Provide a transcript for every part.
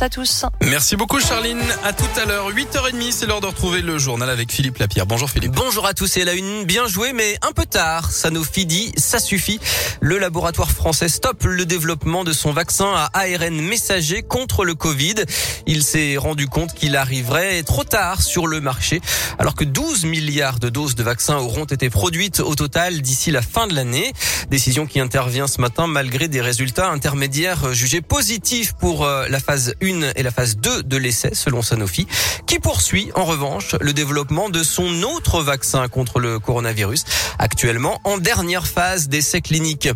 à tous. Merci beaucoup Charline. À tout à l'heure, 8h30, c'est l'heure de retrouver le journal avec Philippe Lapierre. Bonjour Philippe. Bonjour à tous et la une bien jouée mais un peu tard. Sanofi dit ça suffit. Le laboratoire français stoppe le développement de son vaccin à ARN messager contre le Covid. Il s'est rendu compte qu'il arriverait trop tard sur le marché alors que 12 milliards de doses de vaccins auront été produites au total d'ici la fin de l'année. Décision qui intervient ce matin malgré des résultats intermédiaires jugés positifs pour euh, la phase 1 et la phase 2 de l'essai selon Sanofi, qui poursuit en revanche le développement de son autre vaccin contre le coronavirus, actuellement en dernière phase d'essai clinique.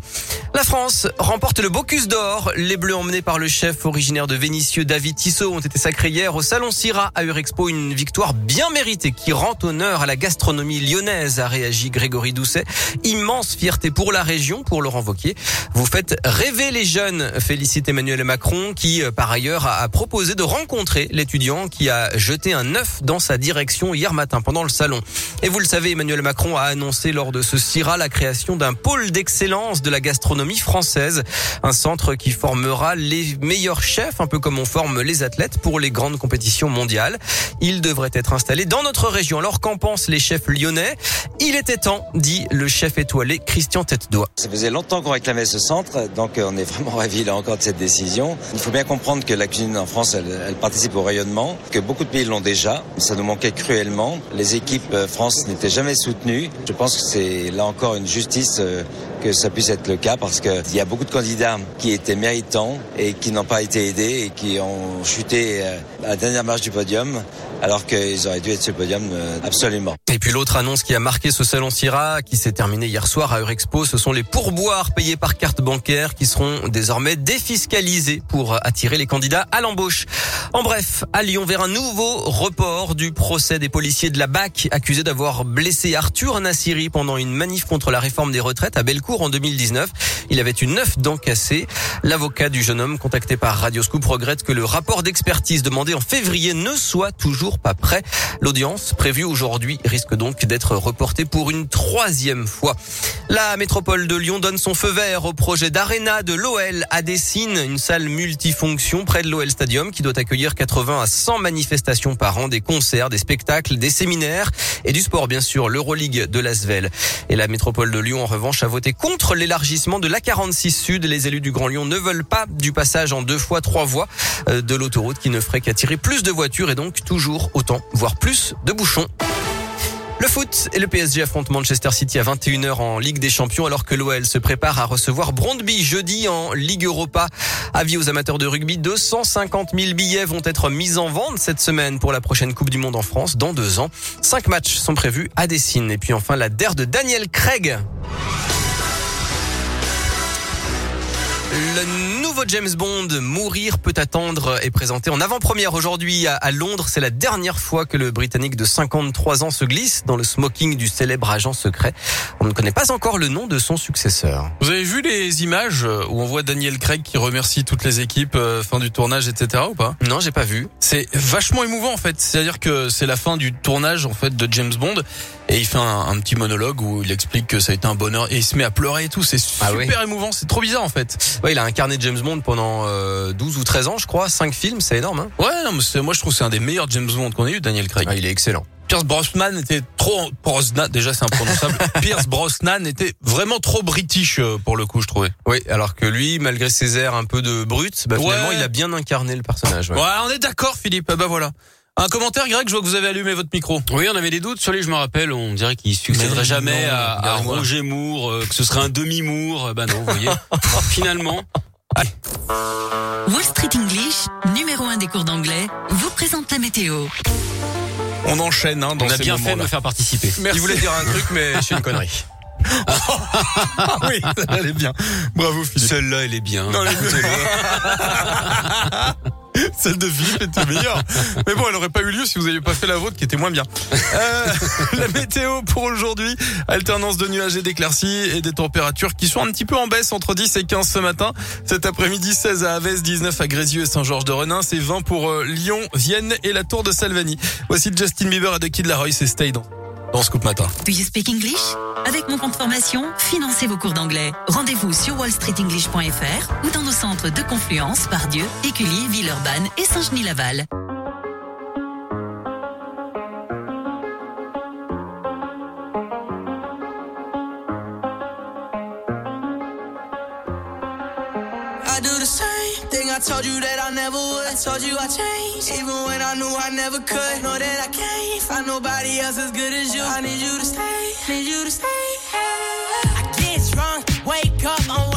La France remporte le Bocuse d'Or. Les Bleus emmenés par le chef originaire de Vénissieux, David Tissot, ont été sacrés hier au Salon Syrah à Eurexpo. Une victoire bien méritée qui rend honneur à la gastronomie lyonnaise, a réagi Grégory Doucet. Immense fierté pour la région, pour Laurent Vauquier. Vous faites rêver les jeunes, félicite Emmanuel Macron, qui par ailleurs proposé de rencontrer l'étudiant qui a jeté un œuf dans sa direction hier matin pendant le salon. Et vous le savez, Emmanuel Macron a annoncé lors de ce CIRA la création d'un pôle d'excellence de la gastronomie française, un centre qui formera les meilleurs chefs, un peu comme on forme les athlètes pour les grandes compétitions mondiales. Il devrait être installé dans notre région. Alors qu'en pensent les chefs lyonnais? Il était temps, dit le chef étoilé Christian Tête-Doigt. Ça faisait longtemps qu'on réclamait ce centre, donc on est vraiment ravis là encore de cette décision. Il faut bien comprendre que la cuisine en France, elle, participe au rayonnement, que beaucoup de pays l'ont déjà. Ça nous manquait cruellement. Les équipes euh, France n'étaient jamais soutenues. Je pense que c'est là encore une justice euh, que ça puisse être le cas parce qu'il y a beaucoup de candidats qui étaient méritants et qui n'ont pas été aidés et qui ont chuté euh, à la dernière marche du podium alors qu'ils auraient dû être sur le podium absolument. Et puis l'autre annonce qui a marqué ce salon Syrah, qui s'est terminé hier soir à Eurexpo, ce sont les pourboires payés par carte bancaire qui seront désormais défiscalisés pour attirer les candidats à l'embauche. En bref, à Lyon, vers un nouveau report du procès des policiers de la BAC accusés d'avoir blessé Arthur Nassiri pendant une manif contre la réforme des retraites à Bellecour en 2019. Il avait une neuf dents cassées. L'avocat du jeune homme contacté par Radioscoop regrette que le rapport d'expertise demandé en février ne soit toujours pas prêt. L'audience prévue aujourd'hui risque donc d'être reportée pour une troisième fois. La métropole de Lyon donne son feu vert au projet d'Arena de l'OL à Dessine, une salle multifonction près de l'OL Stadium qui doit accueillir 80 à 100 manifestations par an, des concerts, des spectacles, des séminaires et du sport bien sûr, l'Euroleague de l'Asvel. Et la métropole de Lyon en revanche a voté contre l'élargissement de l'A46 Sud. Les élus du Grand Lyon ne veulent pas du passage en deux fois trois voies euh, de l'autoroute qui ne ferait qu'attirer plus de voitures et donc toujours autant, voire plus de bouchons. Le foot et le PSG affrontent Manchester City à 21h en Ligue des Champions alors que l'OL se prépare à recevoir Brondby jeudi en Ligue Europa. Avis aux amateurs de rugby, 250 000 billets vont être mis en vente cette semaine pour la prochaine Coupe du Monde en France dans deux ans. Cinq matchs sont prévus à Dessine. Et puis enfin la DER de Daniel Craig. Nouveau James Bond, Mourir peut attendre, est présenté en avant-première aujourd'hui à Londres. C'est la dernière fois que le Britannique de 53 ans se glisse dans le smoking du célèbre agent secret. On ne connaît pas encore le nom de son successeur. Vous avez vu les images où on voit Daniel Craig qui remercie toutes les équipes, euh, fin du tournage, etc. ou pas? Non, j'ai pas vu. C'est vachement émouvant en fait. C'est-à-dire que c'est la fin du tournage en fait de James Bond et il fait un, petit monologue où il explique que ça a été un bonheur et il se met à pleurer et tout. C'est ah super émouvant. C'est trop bizarre en fait. Ouais, il a incarné James Bond pendant 12 euh, ou 13 ans, je crois. 5 films, c'est énorme. Hein ouais, non, mais moi je trouve que c'est un des meilleurs James Bond qu'on ait eu, Daniel Craig. Ah, il est excellent. Pierce Brosnan était trop Brosnan déjà c'est imprononçable. Pierce Brosnan était vraiment trop british euh, pour le coup je trouvais. Oui, alors que lui malgré ses airs un peu de brut, bah, finalement il a bien incarné le personnage. Ouais, on est d'accord Philippe. Bah voilà. Un commentaire, Greg, je vois que vous avez allumé votre micro. Oui, on avait des doutes sur lui, je me rappelle, on dirait qu'il succéderait jamais à, Roger Moore, euh, que ce serait un demi-Moore. Ben non, vous voyez. Finalement. Wall Street English, numéro un des cours d'anglais, vous présente la météo. On enchaîne hein, dans On a bien fait de me faire participer. Merci. Il voulait dire un truc, mais c'est une connerie. oui, elle est bien. Bravo Philippe. Celle-là, elle est bien. Non, elle est Celle de Philippe était meilleure. Mais bon, elle n'aurait pas eu lieu si vous n'aviez pas fait la vôtre qui était moins bien. Euh, la météo pour aujourd'hui, alternance de nuages et d'éclaircies et des températures qui sont un petit peu en baisse entre 10 et 15 ce matin. Cet après-midi, 16 à Aves, 19 à Grézieux et Saint-Georges de Renin, c'est 20 pour euh, Lyon, Vienne et la Tour de Salvani. Voici Justin Bieber et The Kid Laroi, c'est Stay Scoop Matin. Do you speak English? Avec mon compte formation, financez vos cours d'anglais. Rendez-vous sur wallstreetenglish.fr ou dans nos centres de Confluence, Pardieu, Écully, Villeurbanne et Saint-Genis-Laval. I told you that never would. I told you I changed, even when I knew I never could. Know that I can't find nobody else as good as you. I need you to stay, need you to stay. I get drunk, wake up, I'm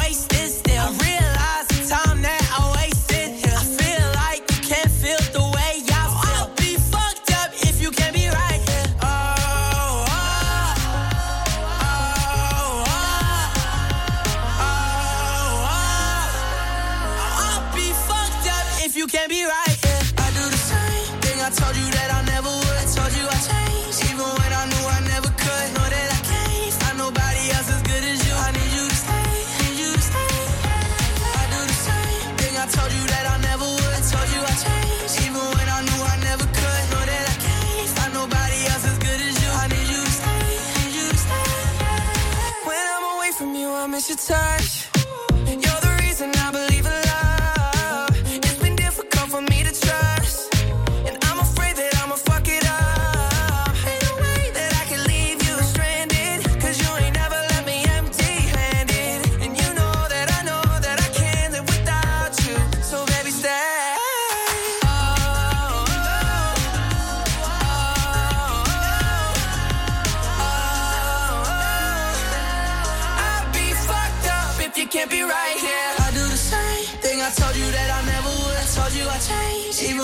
miss your touch.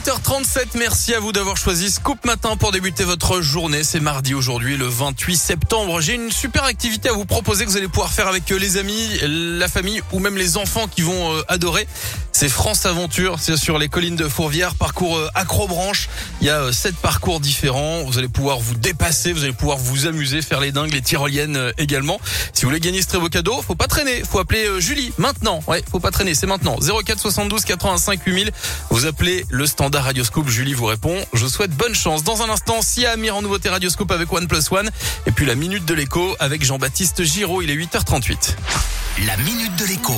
8h37, merci à vous d'avoir choisi Scoop Matin pour débuter votre journée. C'est mardi aujourd'hui, le 28 septembre. J'ai une super activité à vous proposer que vous allez pouvoir faire avec euh, les amis, la famille ou même les enfants qui vont euh, adorer. C'est France Aventure, c'est sur les collines de Fourvière, parcours euh, accrobranche. Il y a sept parcours différents. Vous allez pouvoir vous dépasser, vous allez pouvoir vous amuser, faire les dingues, les tyroliennes également. Si vous voulez gagner ce très beau cadeau, faut pas traîner, faut appeler Julie maintenant. Ouais, faut pas traîner, c'est maintenant. 04 72 85 8000. Vous appelez le standard Radioscope, Julie vous répond. Je souhaite bonne chance. Dans un instant, Sia Amir en nouveauté Radioscope avec One Plus One. Et puis la minute de l'écho avec Jean-Baptiste Giraud. Il est 8h38. La minute de l'écho.